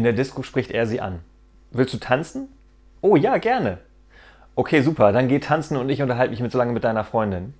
In der Disco spricht er sie an. Willst du tanzen? Oh ja, gerne. Okay, super, dann geh tanzen und ich unterhalte mich mit so lange mit deiner Freundin.